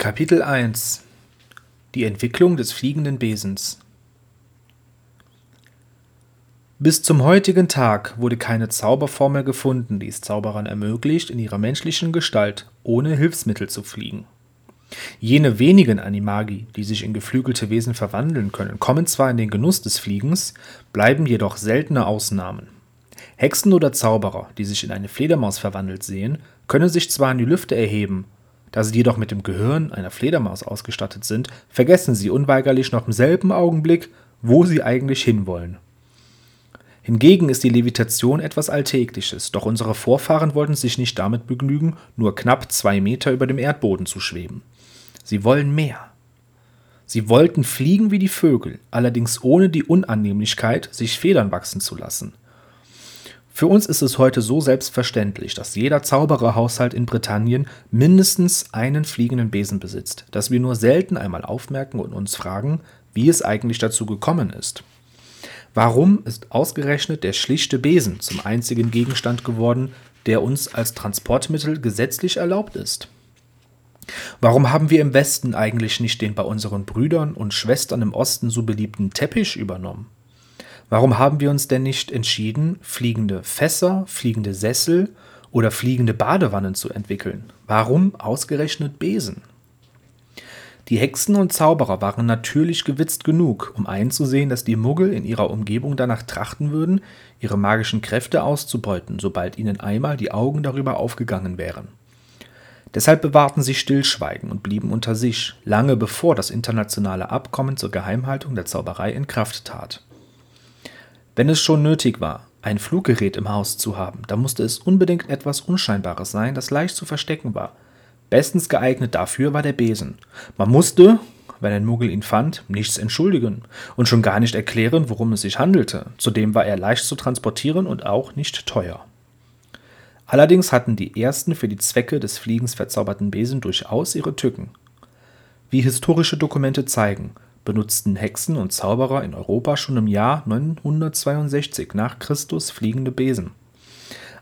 Kapitel 1 Die Entwicklung des fliegenden Besens Bis zum heutigen Tag wurde keine Zauberformel gefunden, die es Zauberern ermöglicht, in ihrer menschlichen Gestalt ohne Hilfsmittel zu fliegen. Jene wenigen Animagi, die sich in geflügelte Wesen verwandeln können, kommen zwar in den Genuss des Fliegens, bleiben jedoch seltene Ausnahmen. Hexen oder Zauberer, die sich in eine Fledermaus verwandelt sehen, können sich zwar in die Lüfte erheben, da sie jedoch mit dem Gehirn einer Fledermaus ausgestattet sind, vergessen sie unweigerlich noch im selben Augenblick, wo sie eigentlich hinwollen. Hingegen ist die Levitation etwas Alltägliches, doch unsere Vorfahren wollten sich nicht damit begnügen, nur knapp zwei Meter über dem Erdboden zu schweben. Sie wollen mehr. Sie wollten fliegen wie die Vögel, allerdings ohne die Unannehmlichkeit, sich Federn wachsen zu lassen. Für uns ist es heute so selbstverständlich, dass jeder Zaubererhaushalt in Britannien mindestens einen fliegenden Besen besitzt, dass wir nur selten einmal aufmerken und uns fragen, wie es eigentlich dazu gekommen ist. Warum ist ausgerechnet der schlichte Besen zum einzigen Gegenstand geworden, der uns als Transportmittel gesetzlich erlaubt ist? Warum haben wir im Westen eigentlich nicht den bei unseren Brüdern und Schwestern im Osten so beliebten Teppich übernommen? Warum haben wir uns denn nicht entschieden, fliegende Fässer, fliegende Sessel oder fliegende Badewannen zu entwickeln? Warum ausgerechnet Besen? Die Hexen und Zauberer waren natürlich gewitzt genug, um einzusehen, dass die Muggel in ihrer Umgebung danach trachten würden, ihre magischen Kräfte auszubeuten, sobald ihnen einmal die Augen darüber aufgegangen wären. Deshalb bewahrten sie Stillschweigen und blieben unter sich, lange bevor das internationale Abkommen zur Geheimhaltung der Zauberei in Kraft trat. Wenn es schon nötig war, ein Fluggerät im Haus zu haben, dann musste es unbedingt etwas Unscheinbares sein, das leicht zu verstecken war. Bestens geeignet dafür war der Besen. Man musste, wenn ein Muggel ihn fand, nichts entschuldigen und schon gar nicht erklären, worum es sich handelte. Zudem war er leicht zu transportieren und auch nicht teuer. Allerdings hatten die ersten für die Zwecke des Fliegens verzauberten Besen durchaus ihre Tücken. Wie historische Dokumente zeigen, benutzten Hexen und Zauberer in Europa schon im Jahr 962 nach Christus fliegende Besen.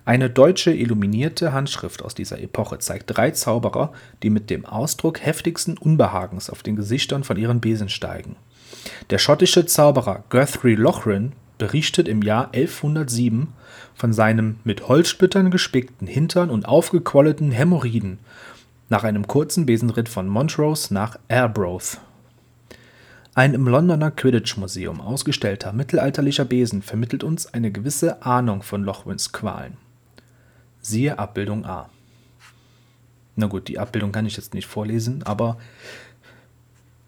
Eine deutsche illuminierte Handschrift aus dieser Epoche zeigt drei Zauberer, die mit dem Ausdruck heftigsten Unbehagens auf den Gesichtern von ihren Besen steigen. Der schottische Zauberer Guthrie Lochran berichtet im Jahr 1107 von seinem mit Holzsplittern gespickten Hintern und aufgequollenen Hämorrhoiden nach einem kurzen Besenritt von Montrose nach Arbroath ein im Londoner Quidditch-Museum ausgestellter mittelalterlicher Besen vermittelt uns eine gewisse Ahnung von Lochwins Qualen. Siehe Abbildung A. Na gut, die Abbildung kann ich jetzt nicht vorlesen, aber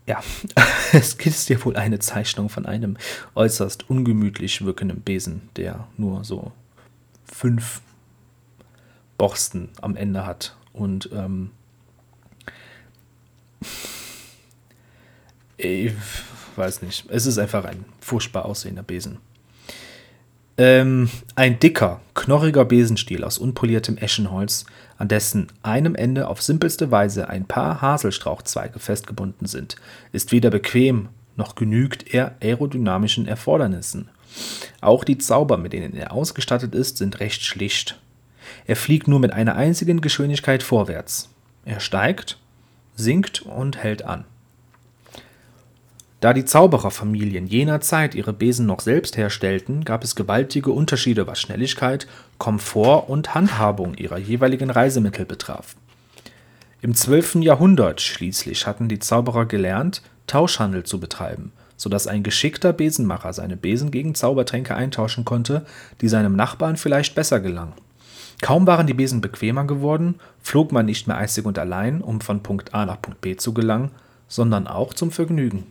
ja, es ist ja wohl eine Zeichnung von einem äußerst ungemütlich wirkenden Besen, der nur so fünf Borsten am Ende hat und ähm, ich weiß nicht. Es ist einfach ein furchtbar aussehender Besen. Ähm, ein dicker, knorriger Besenstiel aus unpoliertem Eschenholz, an dessen einem Ende auf simpelste Weise ein paar Haselstrauchzweige festgebunden sind, ist weder bequem noch genügt er aerodynamischen Erfordernissen. Auch die Zauber, mit denen er ausgestattet ist, sind recht schlicht. Er fliegt nur mit einer einzigen Geschwindigkeit vorwärts. Er steigt, sinkt und hält an. Da die Zaubererfamilien jener Zeit ihre Besen noch selbst herstellten, gab es gewaltige Unterschiede, was Schnelligkeit, Komfort und Handhabung ihrer jeweiligen Reisemittel betraf. Im 12. Jahrhundert schließlich hatten die Zauberer gelernt, Tauschhandel zu betreiben, so dass ein geschickter Besenmacher seine Besen gegen Zaubertränke eintauschen konnte, die seinem Nachbarn vielleicht besser gelangen. Kaum waren die Besen bequemer geworden, flog man nicht mehr einzig und allein, um von Punkt A nach Punkt B zu gelangen, sondern auch zum Vergnügen